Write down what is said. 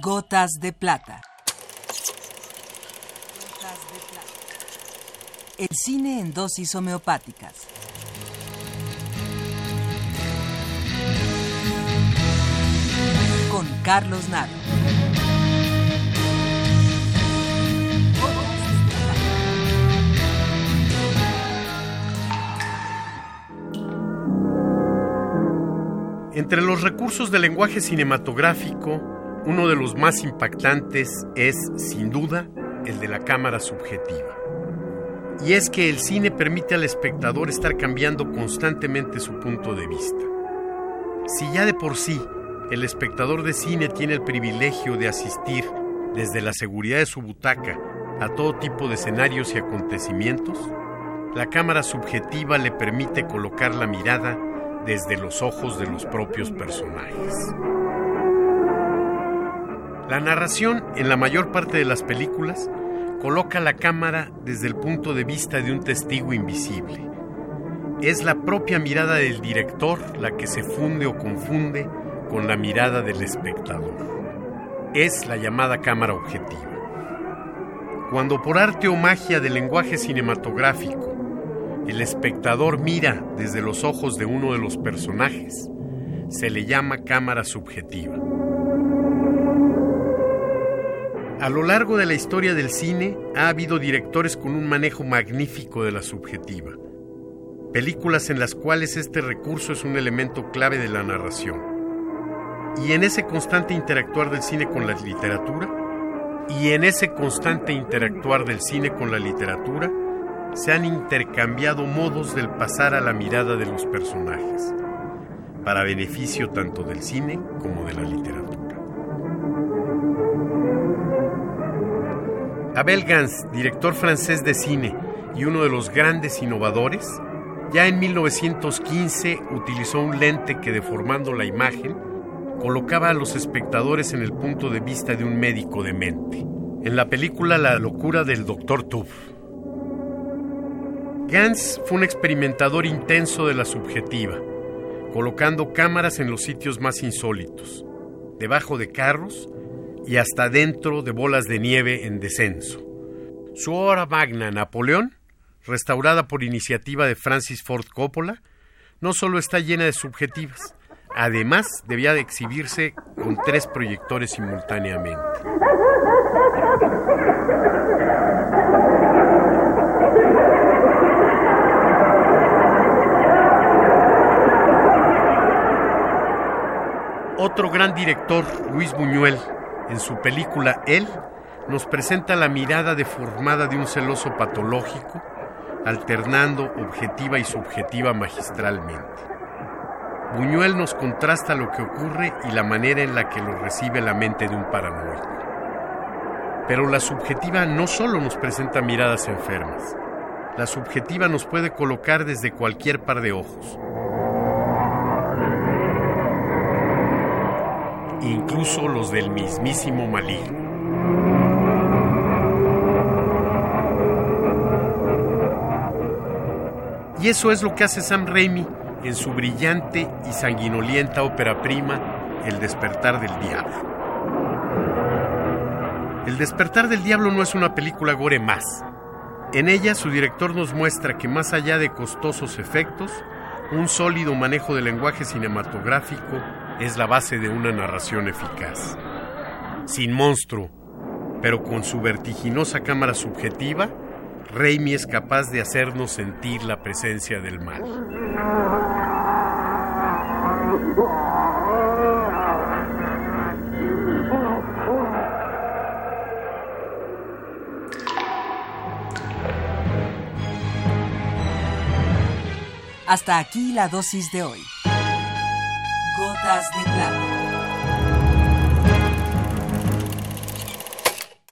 Gotas de plata. El cine en dosis homeopáticas. Con Carlos Naro. Entre los recursos del lenguaje cinematográfico, uno de los más impactantes es, sin duda, el de la cámara subjetiva. Y es que el cine permite al espectador estar cambiando constantemente su punto de vista. Si ya de por sí el espectador de cine tiene el privilegio de asistir desde la seguridad de su butaca a todo tipo de escenarios y acontecimientos, la cámara subjetiva le permite colocar la mirada desde los ojos de los propios personajes. La narración, en la mayor parte de las películas, coloca la cámara desde el punto de vista de un testigo invisible. Es la propia mirada del director la que se funde o confunde con la mirada del espectador. Es la llamada cámara objetiva. Cuando por arte o magia del lenguaje cinematográfico el espectador mira desde los ojos de uno de los personajes, se le llama cámara subjetiva. A lo largo de la historia del cine ha habido directores con un manejo magnífico de la subjetiva. Películas en las cuales este recurso es un elemento clave de la narración. Y en ese constante interactuar del cine con la literatura, y en ese constante interactuar del cine con la literatura, se han intercambiado modos del pasar a la mirada de los personajes, para beneficio tanto del cine como de la literatura. Abel Gans, director francés de cine y uno de los grandes innovadores, ya en 1915 utilizó un lente que deformando la imagen colocaba a los espectadores en el punto de vista de un médico demente, en la película La locura del Dr. Tuff. Gans fue un experimentador intenso de la subjetiva, colocando cámaras en los sitios más insólitos, debajo de carros y hasta dentro de bolas de nieve en descenso. Su obra magna, Napoleón, restaurada por iniciativa de Francis Ford Coppola, no solo está llena de subjetivas, además debía de exhibirse con tres proyectores simultáneamente. Otro gran director, Luis Buñuel, en su película Él, nos presenta la mirada deformada de un celoso patológico, alternando objetiva y subjetiva magistralmente. Buñuel nos contrasta lo que ocurre y la manera en la que lo recibe la mente de un paranoico. Pero la subjetiva no solo nos presenta miradas enfermas, la subjetiva nos puede colocar desde cualquier par de ojos, incluso los del mismísimo maligno. Y eso es lo que hace Sam Raimi en su brillante y sanguinolienta ópera prima, El despertar del diablo. El despertar del diablo no es una película gore más. En ella su director nos muestra que más allá de costosos efectos, un sólido manejo del lenguaje cinematográfico es la base de una narración eficaz. Sin monstruo, pero con su vertiginosa cámara subjetiva, Raimi es capaz de hacernos sentir la presencia del mal. Hasta aquí la dosis de hoy. Gotas de plata.